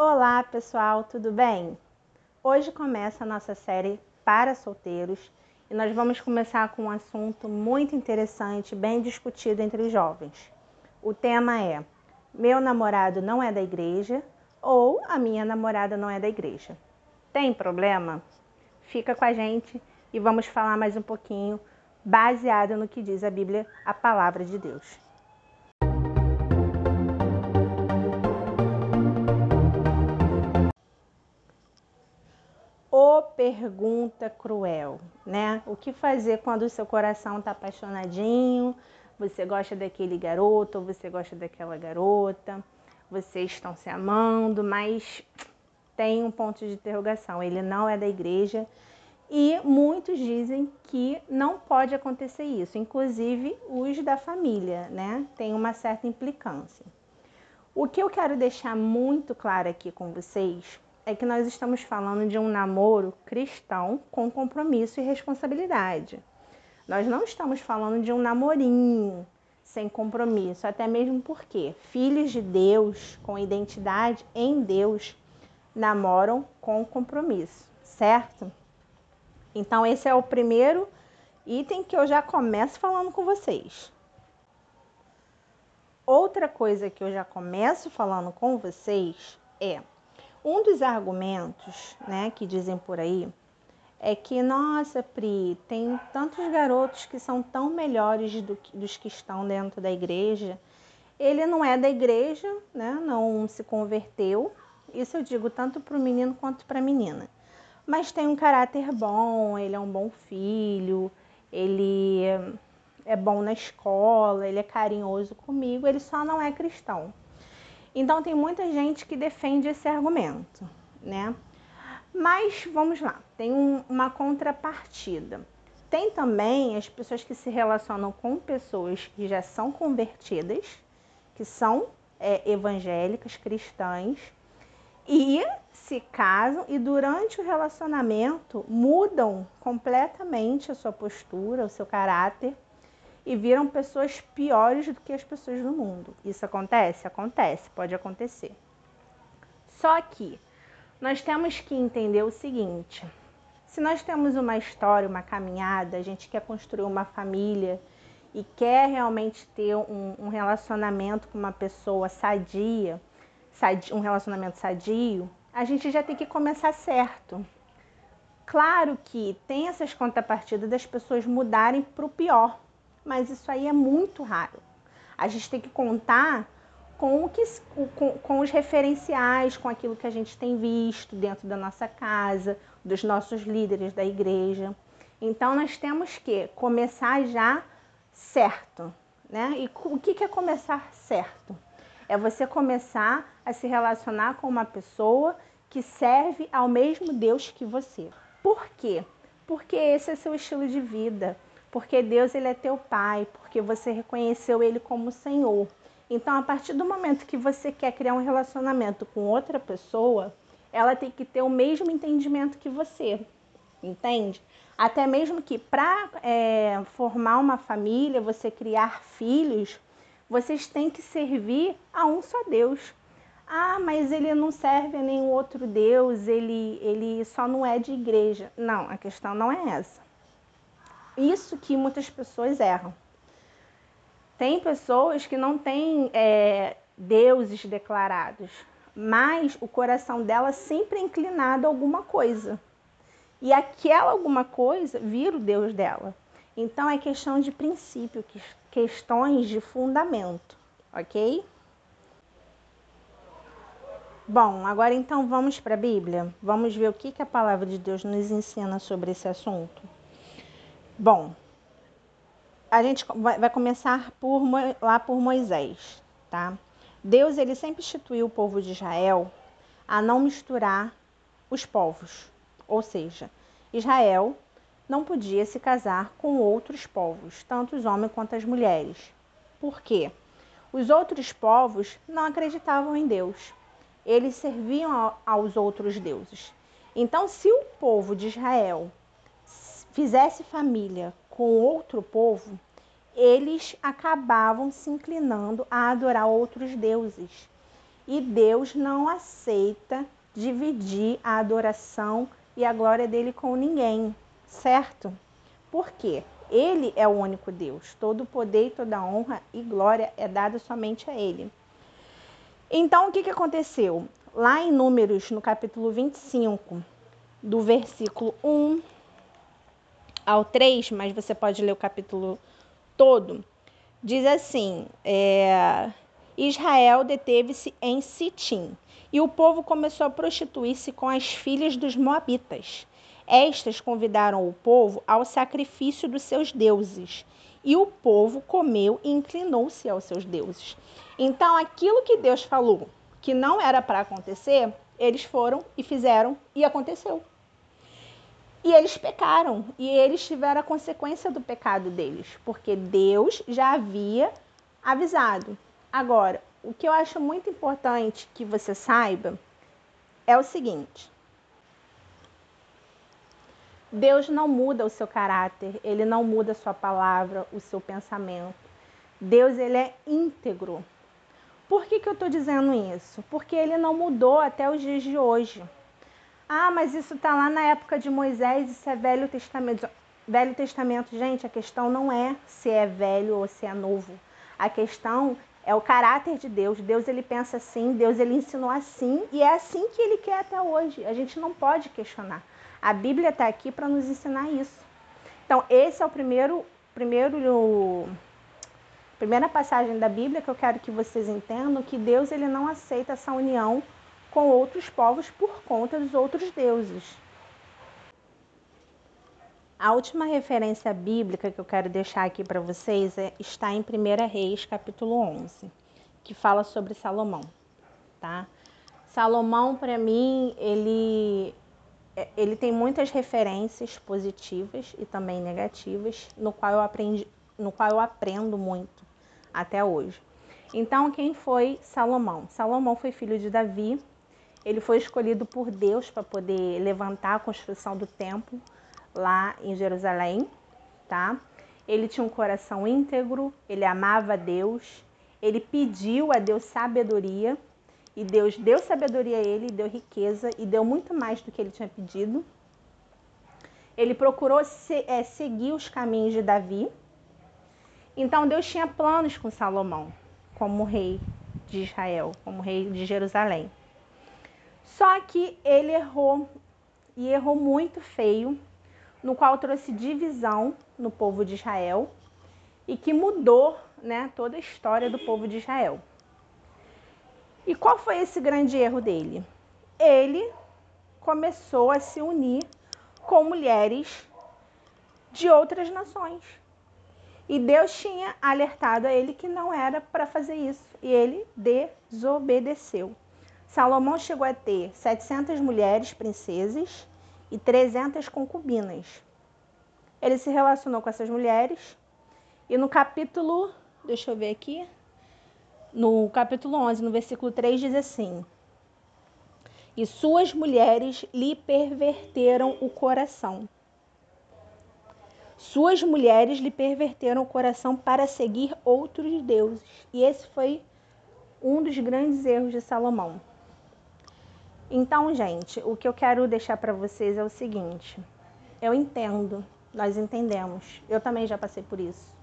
Olá, pessoal, tudo bem? Hoje começa a nossa série para solteiros e nós vamos começar com um assunto muito interessante, bem discutido entre os jovens. O tema é: Meu namorado não é da igreja ou a minha namorada não é da igreja. Tem problema? Fica com a gente e vamos falar mais um pouquinho baseado no que diz a Bíblia, a palavra de Deus. Pergunta cruel, né? O que fazer quando o seu coração está apaixonadinho? Você gosta daquele garoto ou você gosta daquela garota? Vocês estão se amando, mas tem um ponto de interrogação. Ele não é da igreja e muitos dizem que não pode acontecer isso, inclusive os da família, né? Tem uma certa implicância. O que eu quero deixar muito claro aqui com vocês é que nós estamos falando de um namoro cristão com compromisso e responsabilidade. Nós não estamos falando de um namorinho sem compromisso, até mesmo porque filhos de Deus, com identidade em Deus, namoram com compromisso, certo? Então, esse é o primeiro item que eu já começo falando com vocês. Outra coisa que eu já começo falando com vocês é um dos argumentos, né, que dizem por aí, é que, nossa, Pri, tem tantos garotos que são tão melhores do que, dos que estão dentro da igreja. Ele não é da igreja, né, não se converteu. Isso eu digo tanto para o menino quanto para a menina mas tem um caráter bom, ele é um bom filho, ele é bom na escola, ele é carinhoso comigo, ele só não é cristão. Então tem muita gente que defende esse argumento, né? Mas vamos lá, tem um, uma contrapartida. Tem também as pessoas que se relacionam com pessoas que já são convertidas, que são é, evangélicas, cristãs, e se casam e durante o relacionamento mudam completamente a sua postura, o seu caráter e viram pessoas piores do que as pessoas do mundo. Isso acontece? Acontece, pode acontecer. Só que nós temos que entender o seguinte: se nós temos uma história, uma caminhada, a gente quer construir uma família e quer realmente ter um, um relacionamento com uma pessoa sadia, um relacionamento sadio, a gente já tem que começar certo. Claro que tem essas contrapartidas das pessoas mudarem para o pior, mas isso aí é muito raro. A gente tem que contar com, o que, com, com os referenciais, com aquilo que a gente tem visto dentro da nossa casa, dos nossos líderes da igreja. Então nós temos que começar já certo, né? E o que é começar certo? É você começar a se relacionar com uma pessoa que serve ao mesmo Deus que você. Por quê? Porque esse é seu estilo de vida. Porque Deus ele é teu pai, porque você reconheceu ele como Senhor. Então, a partir do momento que você quer criar um relacionamento com outra pessoa, ela tem que ter o mesmo entendimento que você, entende? Até mesmo que para é, formar uma família, você criar filhos, vocês têm que servir a um só Deus. Ah, mas ele não serve a nenhum outro Deus, ele, ele só não é de igreja. Não, a questão não é essa. Isso que muitas pessoas erram. Tem pessoas que não têm é, deuses declarados, mas o coração dela sempre é inclinado a alguma coisa. E aquela alguma coisa vira o Deus dela. Então é questão de princípio, questões de fundamento, ok? Bom, agora então vamos para a Bíblia. Vamos ver o que, que a palavra de Deus nos ensina sobre esse assunto. Bom, a gente vai começar por, lá por Moisés, tá? Deus ele sempre instituiu o povo de Israel a não misturar os povos, ou seja, Israel não podia se casar com outros povos, tanto os homens quanto as mulheres. Por quê? Os outros povos não acreditavam em Deus eles serviam aos outros deuses. Então, se o povo de Israel fizesse família com outro povo, eles acabavam se inclinando a adorar outros deuses. E Deus não aceita dividir a adoração e a glória dele com ninguém, certo? Por quê? Ele é o único Deus. Todo poder, toda honra e glória é dada somente a ele. Então, o que, que aconteceu? Lá em Números, no capítulo 25, do versículo 1 ao 3, mas você pode ler o capítulo todo, diz assim: é, Israel deteve-se em Sitim, e o povo começou a prostituir-se com as filhas dos Moabitas. Estas convidaram o povo ao sacrifício dos seus deuses, e o povo comeu e inclinou-se aos seus deuses. Então, aquilo que Deus falou que não era para acontecer, eles foram e fizeram e aconteceu. E eles pecaram e eles tiveram a consequência do pecado deles, porque Deus já havia avisado. Agora, o que eu acho muito importante que você saiba é o seguinte: Deus não muda o seu caráter, ele não muda a sua palavra, o seu pensamento. Deus ele é íntegro. Por que, que eu estou dizendo isso? Porque ele não mudou até os dias de hoje. Ah, mas isso está lá na época de Moisés, isso é Velho Testamento. Velho Testamento, gente, a questão não é se é velho ou se é novo. A questão é o caráter de Deus. Deus ele pensa assim, Deus ele ensinou assim e é assim que ele quer até hoje. A gente não pode questionar. A Bíblia está aqui para nos ensinar isso. Então, esse é o primeiro, primeiro primeira passagem da Bíblia que eu quero que vocês entendam que Deus ele não aceita essa união com outros povos por conta dos outros deuses. A última referência bíblica que eu quero deixar aqui para vocês é, está em 1 Reis, capítulo 11, que fala sobre Salomão, tá? Salomão, para mim, ele, é, ele tem muitas referências positivas e também negativas, no qual eu aprendi, no qual eu aprendo muito até hoje. Então, quem foi Salomão? Salomão foi filho de Davi. Ele foi escolhido por Deus para poder levantar a construção do templo lá em Jerusalém, tá? Ele tinha um coração íntegro, ele amava Deus, ele pediu a Deus sabedoria e Deus deu sabedoria a ele, deu riqueza e deu muito mais do que ele tinha pedido. Ele procurou se, é, seguir os caminhos de Davi, então Deus tinha planos com Salomão, como rei de Israel, como rei de Jerusalém. Só que ele errou e errou muito feio, no qual trouxe divisão no povo de Israel e que mudou né, toda a história do povo de Israel. E qual foi esse grande erro dele? Ele começou a se unir com mulheres de outras nações. E Deus tinha alertado a ele que não era para fazer isso. E ele desobedeceu. Salomão chegou a ter 700 mulheres princesas e 300 concubinas. Ele se relacionou com essas mulheres e no capítulo, deixa eu ver aqui, no capítulo 11, no versículo 3 diz assim: E suas mulheres lhe perverteram o coração suas mulheres lhe perverteram o coração para seguir outros deuses. E esse foi um dos grandes erros de Salomão. Então, gente, o que eu quero deixar para vocês é o seguinte: eu entendo, nós entendemos, eu também já passei por isso.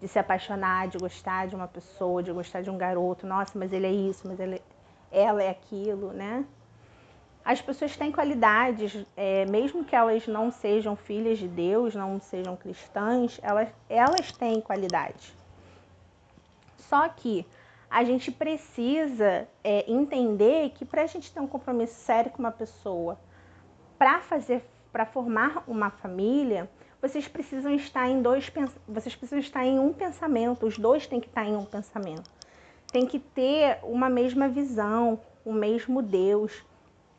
De se apaixonar, de gostar de uma pessoa, de gostar de um garoto. Nossa, mas ele é isso, mas ele, ela é aquilo, né? as pessoas têm qualidades, é, mesmo que elas não sejam filhas de Deus, não sejam cristãs, elas, elas têm qualidades. Só que a gente precisa é, entender que para a gente ter um compromisso sério com uma pessoa, para fazer, para formar uma família, vocês precisam estar em dois, vocês precisam estar em um pensamento. Os dois têm que estar em um pensamento. Tem que ter uma mesma visão, o mesmo Deus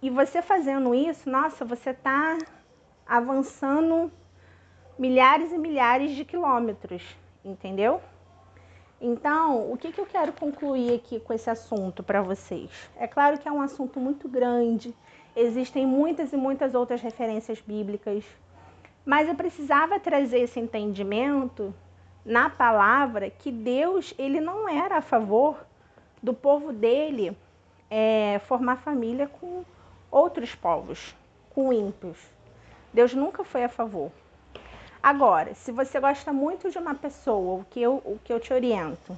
e você fazendo isso, nossa, você está avançando milhares e milhares de quilômetros, entendeu? Então, o que, que eu quero concluir aqui com esse assunto para vocês? É claro que é um assunto muito grande, existem muitas e muitas outras referências bíblicas, mas eu precisava trazer esse entendimento na palavra que Deus ele não era a favor do povo dele é, formar família com outros povos, com ímpios. Deus nunca foi a favor. Agora, se você gosta muito de uma pessoa, o que eu, o que eu te oriento,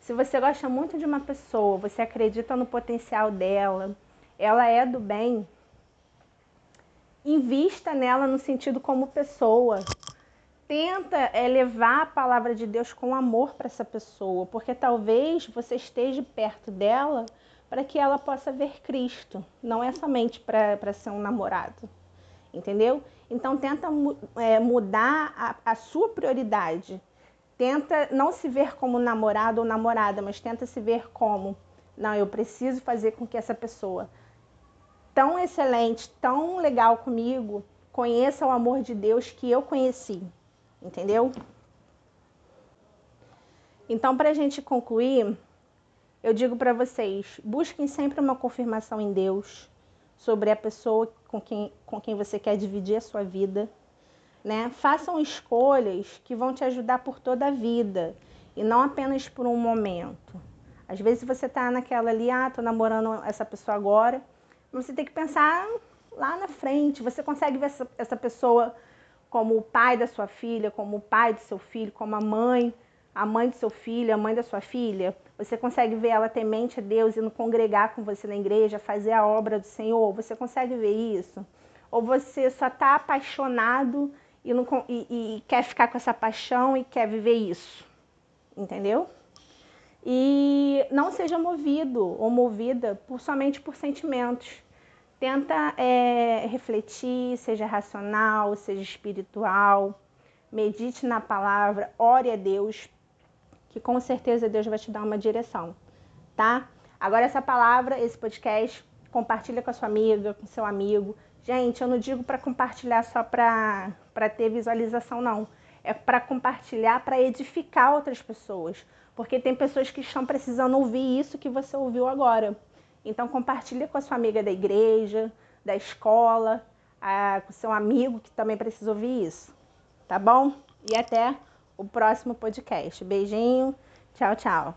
se você gosta muito de uma pessoa, você acredita no potencial dela, ela é do bem, invista nela no sentido como pessoa. Tenta é, levar a palavra de Deus com amor para essa pessoa, porque talvez você esteja perto dela para que ela possa ver Cristo, não é somente para ser um namorado, entendeu? Então tenta é, mudar a, a sua prioridade. Tenta não se ver como namorado ou namorada, mas tenta se ver como, não, eu preciso fazer com que essa pessoa tão excelente, tão legal comigo, conheça o amor de Deus que eu conheci. Entendeu? Então, para a gente concluir, eu digo para vocês: busquem sempre uma confirmação em Deus sobre a pessoa com quem, com quem você quer dividir a sua vida. Né? Façam escolhas que vão te ajudar por toda a vida e não apenas por um momento. Às vezes você está naquela ali, ah, tô namorando essa pessoa agora, você tem que pensar lá na frente. Você consegue ver essa, essa pessoa como o pai da sua filha, como o pai do seu filho, como a mãe, a mãe do seu filho, a mãe da sua filha. Você consegue ver ela temente a Deus e não congregar com você na igreja, fazer a obra do Senhor. Você consegue ver isso? Ou você só está apaixonado e, não, e, e quer ficar com essa paixão e quer viver isso? Entendeu? E não seja movido ou movida por, somente por sentimentos. Tenta é, refletir, seja racional, seja espiritual, medite na palavra, ore a Deus, que com certeza Deus vai te dar uma direção, tá? Agora essa palavra, esse podcast, compartilha com a sua amiga, com seu amigo. Gente, eu não digo para compartilhar só para ter visualização, não. É para compartilhar, para edificar outras pessoas porque tem pessoas que estão precisando ouvir isso que você ouviu agora. Então compartilha com a sua amiga da igreja, da escola, a, com seu amigo que também precisa ouvir isso. Tá bom? E até o próximo podcast. Beijinho. Tchau, tchau.